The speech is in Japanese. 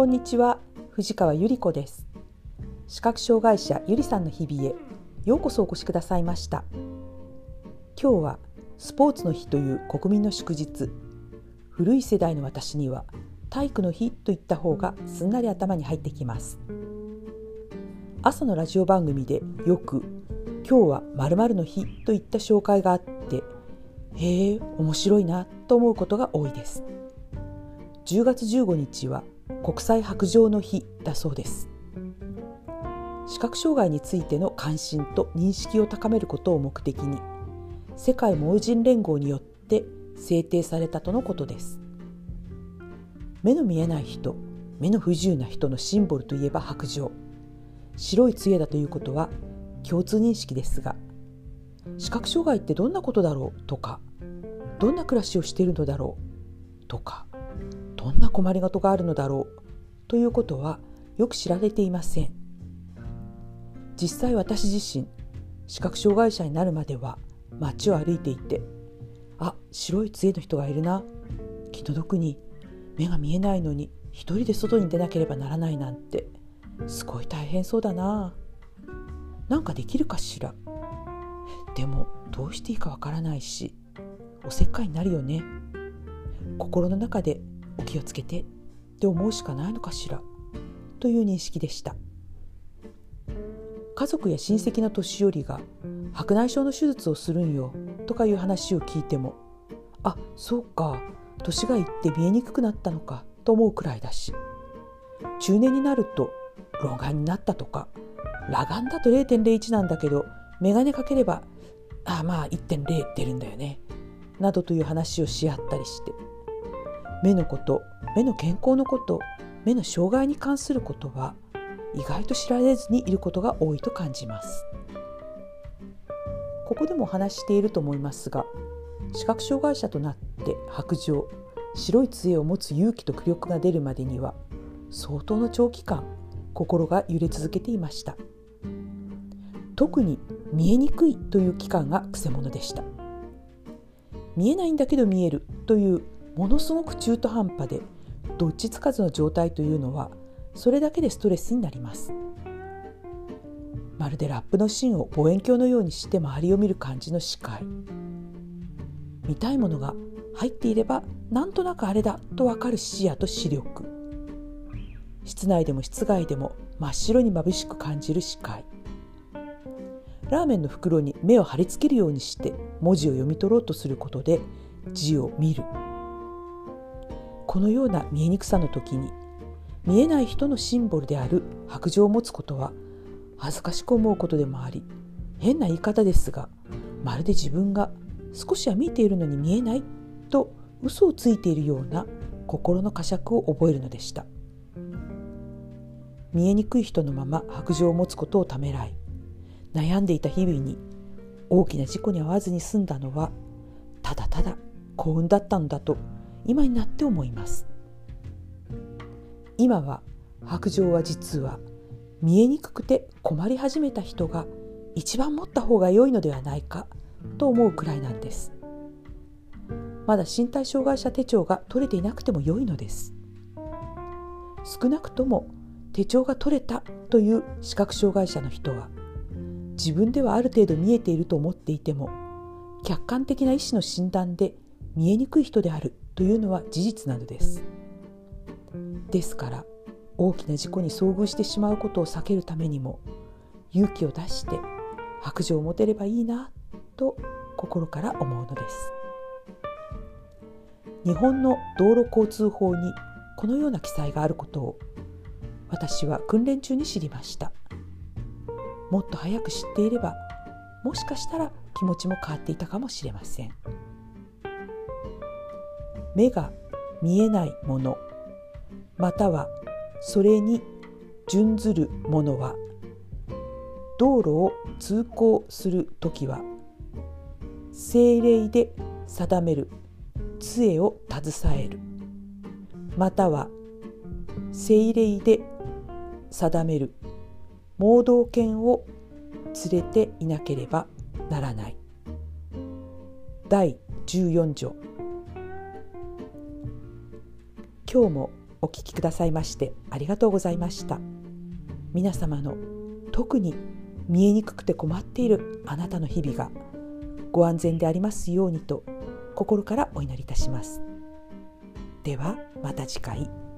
こんにちは藤川ゆり子です。視覚障害者ゆりさんの日々へようこそお越しくださいました。今日はスポーツの日という国民の祝日。古い世代の私には体育の日といった方がすんなり頭に入ってきます。朝のラジオ番組でよく今日は〇〇の日といった紹介があってへえ面白いなと思うことが多いです。10月15日は国際白杖の日だそうです。視覚障害についての関心と認識を高めることを目的に世界盲人連合によって制定されたとのことです。目の見えない人目の不自由な人のシンボルといえば白杖白い杖だということは共通認識ですが視覚障害ってどんなことだろうとかどんな暮らしをしているのだろうとかどんな困りごとがあるのだろうということはよく知られていません。実際私自身視覚障害者になるまでは街を歩いていてあ白い杖の人がいるな。気の毒に目が見えないのに一人で外に出なければならないなんてすごい大変そうだな。なんかできるかしら。でもどうしていいかわからないしおせっかいになるよね。心の中で気をつけてって思うしかないのかしら？という認識でした。家族や親戚の年寄りが白内障の手術をするんよとかいう話を聞いてもあそうか年がいって見えにくくなったのかと思うくらいだし中年になると老眼になったとか裸眼だと0.01なんだけど眼鏡かければあまあ1.0出るんだよねなどという話をし合ったりして目のこと目の健康のこと目の障害に関することは意外と知られずにいることが多いと感じます。ここでもお話していると思いますが視覚障害者となって白状白い杖を持つ勇気と気力が出るまでには相当の長期間心が揺れ続けていました。特に見えにくいという期間がくせ者でした。見えないんだけど見えるというものすごく中途半端でどっちつかずの状態というのはそれだけでストレスになります。まるでラップの芯を望遠鏡のようにして周りを見る感じの視界。見たいものが入っていればなんとなくあれだとわかる視野と視力。室内でも室外でも真っ白に眩しく感じる視界。ラーメンの袋に目を貼り付けるようにして文字を読み取ろうとすることで字を見る。このような見えにくさの時に見えない人のシンボルである白状を持つことは恥ずかしく思うことでもあり変な言い方ですがまるで自分が少しは見ているのに見えないと嘘をついているような心の呵責を覚えるのでした。見えにくい人のまま白状を持つことをためらい悩んでいた日々に大きな事故に遭わずに済んだのはただただ幸運だったのだと今になって思います。今は白状は実は見えにくくて困り始めた人が一番持った方が良いのではないかと思うくらいなんです。まだ身体障害者手帳が取れていなくても良いのです。少なくとも手帳が取れたという視覚障害者の人は自分ではある程度見えていると思っていても客観的な医師の診断で見えにくい人である。というのは事実なのです。ですから大きな事故に遭遇してしまうことを避けるためにも勇気を出して白状を持てればいいなと心から思うのです。日本の道路交通法にこのような記載があることを私は訓練中に知りました。もっと早く知っていればもしかしたら気持ちも変わっていたかもしれません。目が見えないものまたはそれに準ずるものは道路を通行する時は政令で定める杖を携える。または政令で定める。盲導犬を連れていなければならない。第14条。今日もお聞きくださいましてありがとうございました皆様の特に見えにくくて困っているあなたの日々がご安全でありますようにと心からお祈りいたしますではまた次回。